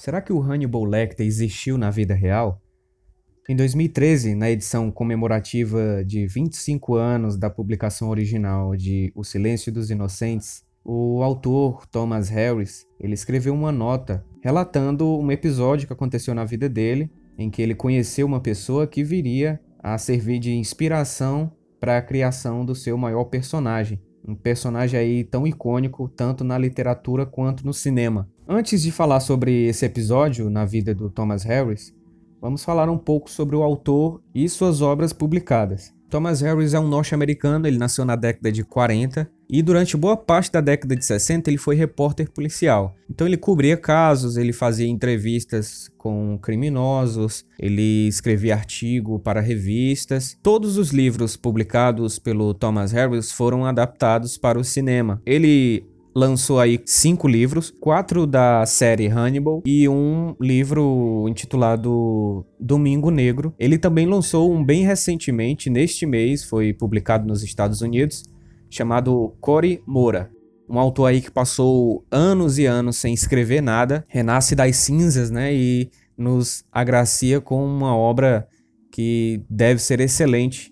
Será que o Hannibal Lecter existiu na vida real? Em 2013, na edição comemorativa de 25 anos da publicação original de O Silêncio dos Inocentes, o autor Thomas Harris, ele escreveu uma nota relatando um episódio que aconteceu na vida dele, em que ele conheceu uma pessoa que viria a servir de inspiração para a criação do seu maior personagem, um personagem aí tão icônico tanto na literatura quanto no cinema. Antes de falar sobre esse episódio na vida do Thomas Harris, vamos falar um pouco sobre o autor e suas obras publicadas. Thomas Harris é um norte-americano, ele nasceu na década de 40 e durante boa parte da década de 60 ele foi repórter policial. Então ele cobria casos, ele fazia entrevistas com criminosos, ele escrevia artigo para revistas. Todos os livros publicados pelo Thomas Harris foram adaptados para o cinema. Ele lançou aí cinco livros, quatro da série Hannibal e um livro intitulado Domingo Negro. Ele também lançou um bem recentemente, neste mês, foi publicado nos Estados Unidos, chamado Cory Moura. Um autor aí que passou anos e anos sem escrever nada, renasce das cinzas, né, e nos agracia com uma obra que deve ser excelente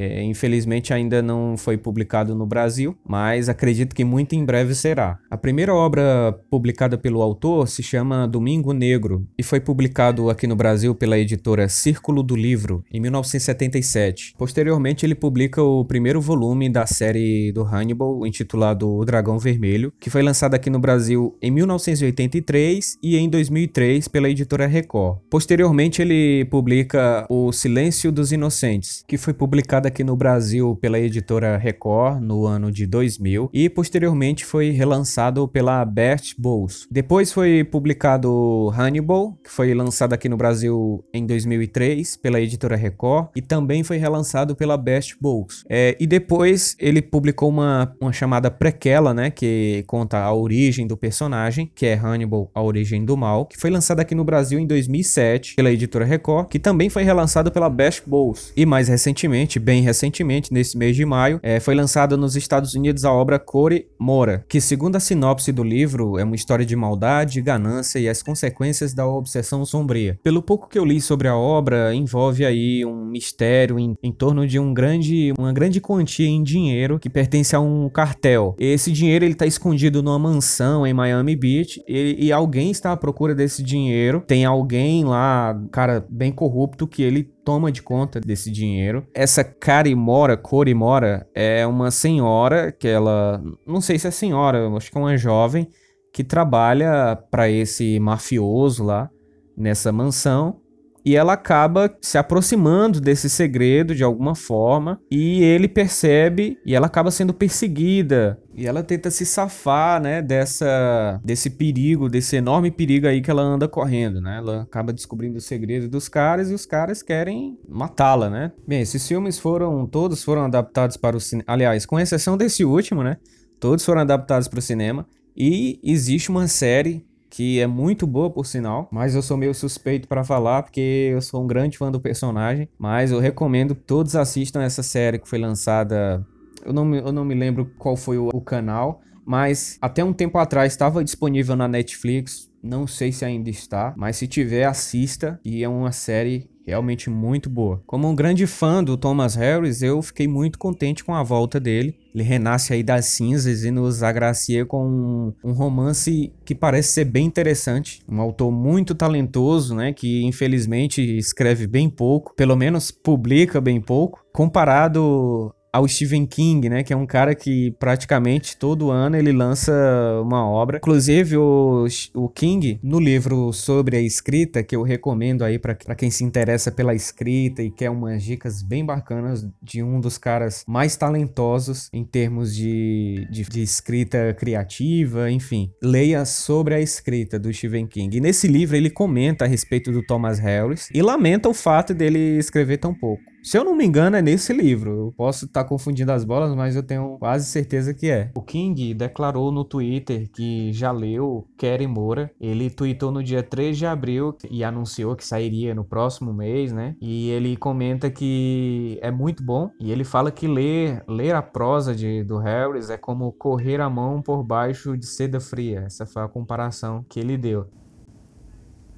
é, infelizmente ainda não foi publicado no Brasil, mas acredito que muito em breve será. A primeira obra publicada pelo autor se chama Domingo Negro e foi publicado aqui no Brasil pela editora Círculo do Livro em 1977. Posteriormente, ele publica o primeiro volume da série do Hannibal, intitulado O Dragão Vermelho, que foi lançado aqui no Brasil em 1983 e em 2003 pela editora Record. Posteriormente, ele publica O Silêncio dos Inocentes, que foi publicado aqui no Brasil pela editora Record no ano de 2000 e posteriormente foi relançado pela Bert Bowles. Depois foi publicado Hannibal, que foi lançado aqui no Brasil em 2003 pela editora Record e também foi relançado pela Best Bowles. É, e depois ele publicou uma, uma chamada prequela, né, que conta a origem do personagem, que é Hannibal, a origem do mal, que foi lançado aqui no Brasil em 2007 pela editora Record, que também foi relançado pela Best Bowles. E mais recentemente, bem recentemente, nesse mês de maio, é, foi lançada nos Estados Unidos a obra Core Mora, que, segundo a sinopse do livro, é uma história de maldade, ganância e as consequências da obsessão sombria. Pelo pouco que eu li sobre a obra, envolve aí um mistério em, em torno de um grande, uma grande quantia em dinheiro que pertence a um cartel. Esse dinheiro ele está escondido numa mansão em Miami Beach e, e alguém está à procura desse dinheiro. Tem alguém lá, cara bem corrupto, que ele toma de conta desse dinheiro. Essa Carimora, Corimora, é uma senhora que ela, não sei se é senhora, acho que é uma jovem que trabalha para esse mafioso lá nessa mansão e ela acaba se aproximando desse segredo de alguma forma e ele percebe e ela acaba sendo perseguida e ela tenta se safar, né, dessa desse perigo, desse enorme perigo aí que ela anda correndo, né? Ela acaba descobrindo o segredo dos caras e os caras querem matá-la, né? Bem, esses filmes foram todos foram adaptados para o cinema, aliás, com exceção desse último, né? Todos foram adaptados para o cinema e existe uma série que é muito boa por sinal, mas eu sou meio suspeito para falar porque eu sou um grande fã do personagem, mas eu recomendo que todos assistam essa série que foi lançada, eu não me, eu não me lembro qual foi o, o canal, mas até um tempo atrás estava disponível na Netflix, não sei se ainda está, mas se tiver assista e é uma série realmente muito boa. Como um grande fã do Thomas Harris, eu fiquei muito contente com a volta dele. Ele renasce aí das cinzas e nos agracia com um, um, romance que parece ser bem interessante. Um autor muito talentoso, né? Que infelizmente escreve bem pouco, pelo menos publica bem pouco. Comparado ao Stephen King, né, que é um cara que praticamente todo ano ele lança uma obra. Inclusive o, o King no livro sobre a escrita que eu recomendo aí para quem se interessa pela escrita e quer umas dicas bem bacanas de um dos caras mais talentosos em termos de, de, de escrita criativa, enfim, leia sobre a escrita do Stephen King. E nesse livro ele comenta a respeito do Thomas Harris e lamenta o fato dele escrever tão pouco. Se eu não me engano, é nesse livro. Eu posso estar tá confundindo as bolas, mas eu tenho quase certeza que é. O King declarou no Twitter que já leu Kerry Moura. Ele tweetou no dia 3 de abril e anunciou que sairia no próximo mês, né? E ele comenta que é muito bom. E ele fala que ler, ler a prosa de, do Harris é como correr a mão por baixo de seda fria. Essa foi a comparação que ele deu.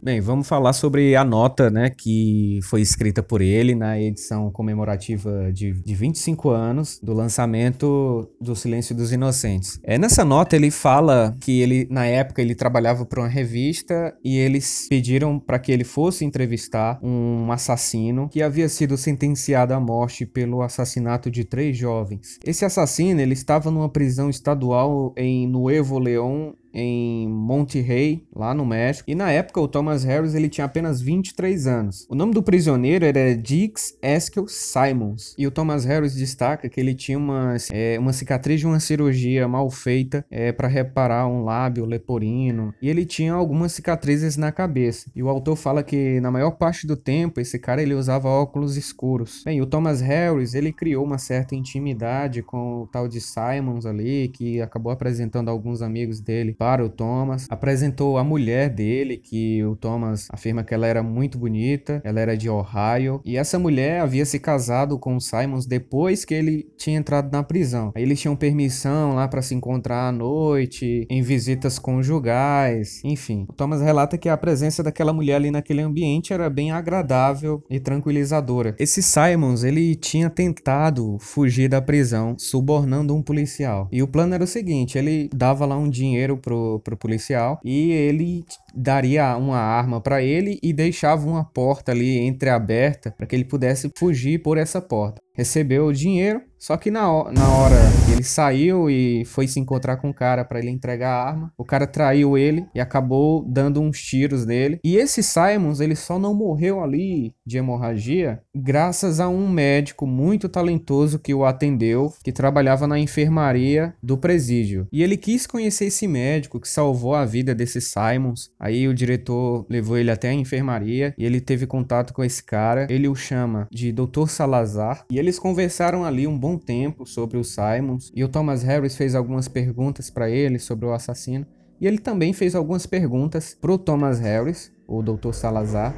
Bem, vamos falar sobre a nota, né, que foi escrita por ele na edição comemorativa de, de 25 anos do lançamento do Silêncio dos Inocentes. É, nessa nota ele fala que ele, na época, ele trabalhava para uma revista e eles pediram para que ele fosse entrevistar um assassino que havia sido sentenciado à morte pelo assassinato de três jovens. Esse assassino, ele estava numa prisão estadual em Nuevo León, em Monte Rey, lá no México. E na época o Thomas Harris ele tinha apenas 23 anos. O nome do prisioneiro era Dix Eskel Simons. E o Thomas Harris destaca que ele tinha uma, é, uma cicatriz de uma cirurgia mal feita é, para reparar um lábio leporino. E ele tinha algumas cicatrizes na cabeça. E o autor fala que na maior parte do tempo esse cara ele usava óculos escuros. Bem, o Thomas Harris ele criou uma certa intimidade com o tal de Simons ali, que acabou apresentando alguns amigos dele para o Thomas. Apresentou a mulher dele, que o Thomas afirma que ela era muito bonita, ela era de Ohio. E essa mulher havia se casado com o Simons depois que ele tinha entrado na prisão. Aí eles tinham permissão lá para se encontrar à noite, em visitas conjugais, enfim. O Thomas relata que a presença daquela mulher ali naquele ambiente era bem agradável e tranquilizadora. Esse Simons, ele tinha tentado fugir da prisão, subornando um policial. E o plano era o seguinte, ele dava lá um dinheiro pro pro, pro policial e ele daria uma arma para ele e deixava uma porta ali entreaberta para que ele pudesse fugir por essa porta. Recebeu o dinheiro, só que na, na hora que ele saiu e foi se encontrar com o cara para ele entregar a arma, o cara traiu ele e acabou dando uns tiros nele. E esse Simons, ele só não morreu ali de hemorragia graças a um médico muito talentoso que o atendeu, que trabalhava na enfermaria do presídio. E ele quis conhecer esse médico que salvou a vida desse Simons. Aí o diretor levou ele até a enfermaria e ele teve contato com esse cara. Ele o chama de Dr. Salazar e eles conversaram ali um bom tempo sobre o Simons e o Thomas Harris fez algumas perguntas para ele sobre o assassino e ele também fez algumas perguntas pro Thomas Harris, o Dr. Salazar,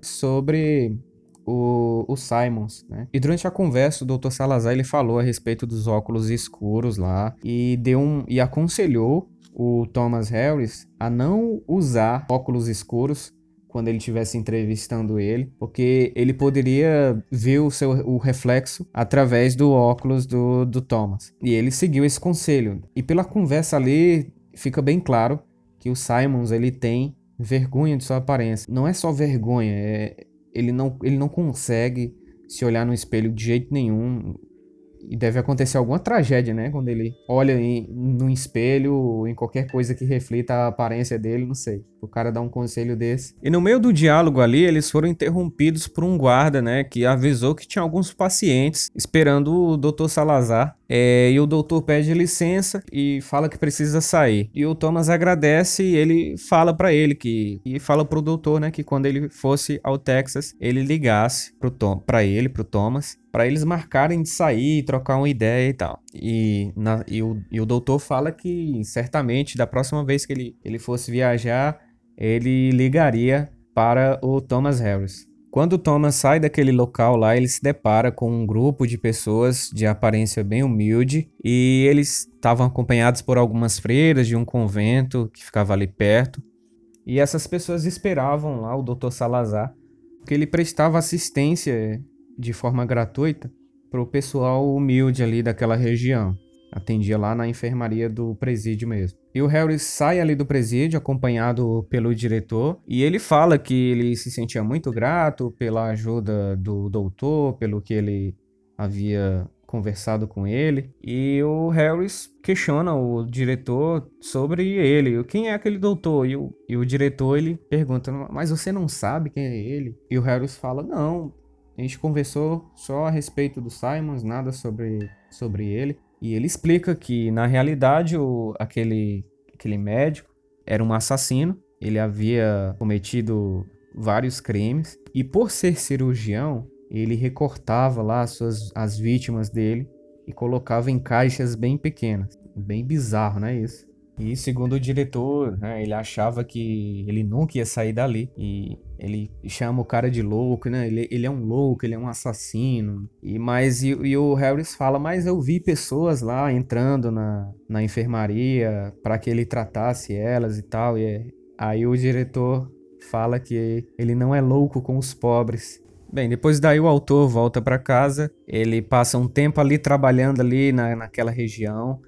sobre o, o Simons, né? E durante a conversa, o Dr. Salazar ele falou a respeito dos óculos escuros lá e deu um e aconselhou o Thomas Harris a não usar óculos escuros quando ele estivesse entrevistando ele, porque ele poderia ver o seu o reflexo através do óculos do, do Thomas. E ele seguiu esse conselho. E pela conversa ali fica bem claro que o Simons ele tem vergonha de sua aparência. Não é só vergonha, é, ele, não, ele não consegue se olhar no espelho de jeito nenhum. E deve acontecer alguma tragédia, né? Quando ele olha em, no espelho, em qualquer coisa que reflita a aparência dele, não sei. O cara dá um conselho desse. E no meio do diálogo ali, eles foram interrompidos por um guarda, né? Que avisou que tinha alguns pacientes esperando o Dr. Salazar. É, e o doutor pede licença e fala que precisa sair. E o Thomas agradece e ele fala para ele que e fala pro doutor, né, que quando ele fosse ao Texas, ele ligasse pro Tom, para ele, pro Thomas, para eles marcarem de sair, trocar uma ideia e tal. E, na, e, o, e o doutor fala que certamente da próxima vez que ele, ele fosse viajar, ele ligaria para o Thomas Harris. Quando Thomas sai daquele local lá, ele se depara com um grupo de pessoas de aparência bem humilde e eles estavam acompanhados por algumas freiras de um convento que ficava ali perto. E essas pessoas esperavam lá o Dr. Salazar, porque ele prestava assistência de forma gratuita para o pessoal humilde ali daquela região. Atendia lá na enfermaria do presídio mesmo. E o Harry sai ali do presídio, acompanhado pelo diretor, e ele fala que ele se sentia muito grato pela ajuda do doutor, pelo que ele havia conversado com ele. E o Harris questiona o diretor sobre ele. Quem é aquele doutor? E o, e o diretor ele pergunta: Mas você não sabe quem é ele? E o Harris fala: Não, a gente conversou só a respeito do Simons, nada sobre, sobre ele. E ele explica que, na realidade, o, aquele, aquele médico era um assassino. Ele havia cometido vários crimes. E por ser cirurgião, ele recortava lá as, suas, as vítimas dele e colocava em caixas bem pequenas. Bem bizarro, não é isso? E segundo o diretor, né, ele achava que ele nunca ia sair dali. E ele chama o cara de louco, né? Ele, ele é um louco, ele é um assassino. E mas e, e o Harris fala, mas eu vi pessoas lá entrando na, na enfermaria para que ele tratasse elas e tal. E aí o diretor fala que ele não é louco com os pobres. Bem, depois daí o autor volta para casa, ele passa um tempo ali trabalhando ali na, naquela região,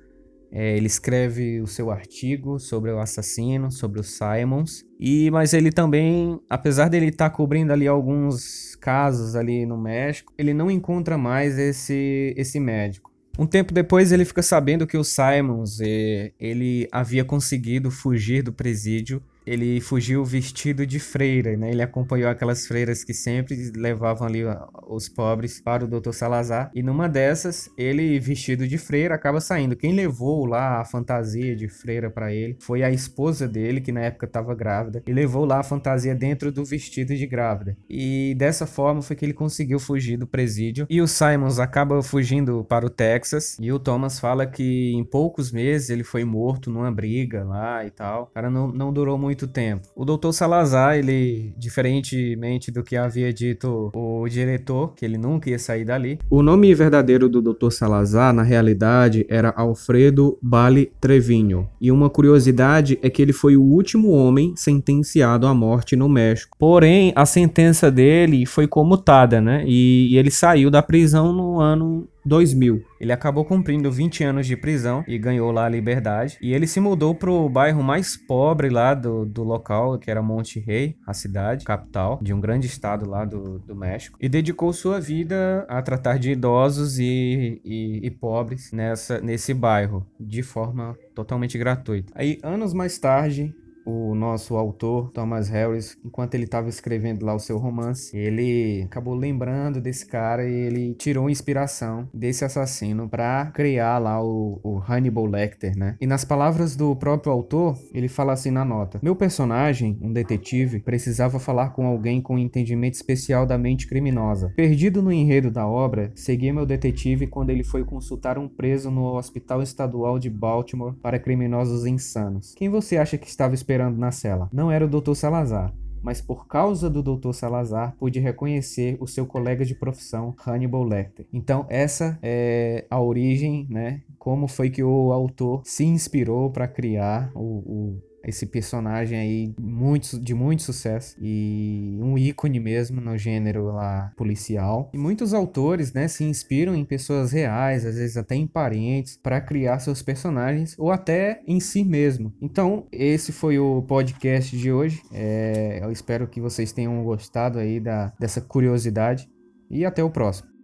é, ele escreve o seu artigo sobre o assassino, sobre os Simons, e mas ele também, apesar dele estar tá cobrindo ali alguns casos ali no México, ele não encontra mais esse esse médico. Um tempo depois ele fica sabendo que o Simons eh, ele havia conseguido fugir do presídio ele fugiu vestido de freira, né? Ele acompanhou aquelas freiras que sempre levavam ali os pobres para o Dr. Salazar. E numa dessas, ele vestido de freira acaba saindo. Quem levou lá a fantasia de freira para ele foi a esposa dele, que na época estava grávida, e levou lá a fantasia dentro do vestido de grávida. E dessa forma foi que ele conseguiu fugir do presídio. E o Simons acaba fugindo para o Texas. E o Thomas fala que em poucos meses ele foi morto numa briga lá e tal. O cara não, não durou muito muito tempo. O Dr. Salazar, ele, diferentemente do que havia dito o diretor, que ele nunca ia sair dali. O nome verdadeiro do Dr. Salazar, na realidade, era Alfredo Bale Trevinho. E uma curiosidade é que ele foi o último homem sentenciado à morte no México. Porém, a sentença dele foi comutada, né? E, e ele saiu da prisão no ano 2000. Ele acabou cumprindo 20 anos de prisão e ganhou lá a liberdade. E ele se mudou pro bairro mais pobre lá do, do local, que era Monte Rey, a cidade, capital de um grande estado lá do, do México. E dedicou sua vida a tratar de idosos e, e, e pobres nessa, nesse bairro, de forma totalmente gratuita. Aí, anos mais tarde, o nosso autor, Thomas Harris, enquanto ele estava escrevendo lá o seu romance, ele acabou lembrando desse cara e ele tirou inspiração desse assassino para criar lá o, o, Hannibal Lecter, né? E nas palavras do próprio autor, ele fala assim na nota: Meu personagem, um detetive, precisava falar com alguém com entendimento especial da mente criminosa. Perdido no enredo da obra, segui meu detetive quando ele foi consultar um preso no Hospital Estadual de Baltimore para criminosos insanos. Quem você acha que estava esperando esperando na cela. Não era o Dr. Salazar, mas por causa do Dr. Salazar pude reconhecer o seu colega de profissão, Hannibal Lecter. Então essa é a origem, né? Como foi que o autor se inspirou para criar o, o esse personagem aí muito, de muito sucesso e um ícone mesmo no gênero lá policial. E muitos autores, né, se inspiram em pessoas reais, às vezes até em parentes, para criar seus personagens ou até em si mesmo. Então, esse foi o podcast de hoje. É, eu espero que vocês tenham gostado aí da, dessa curiosidade e até o próximo.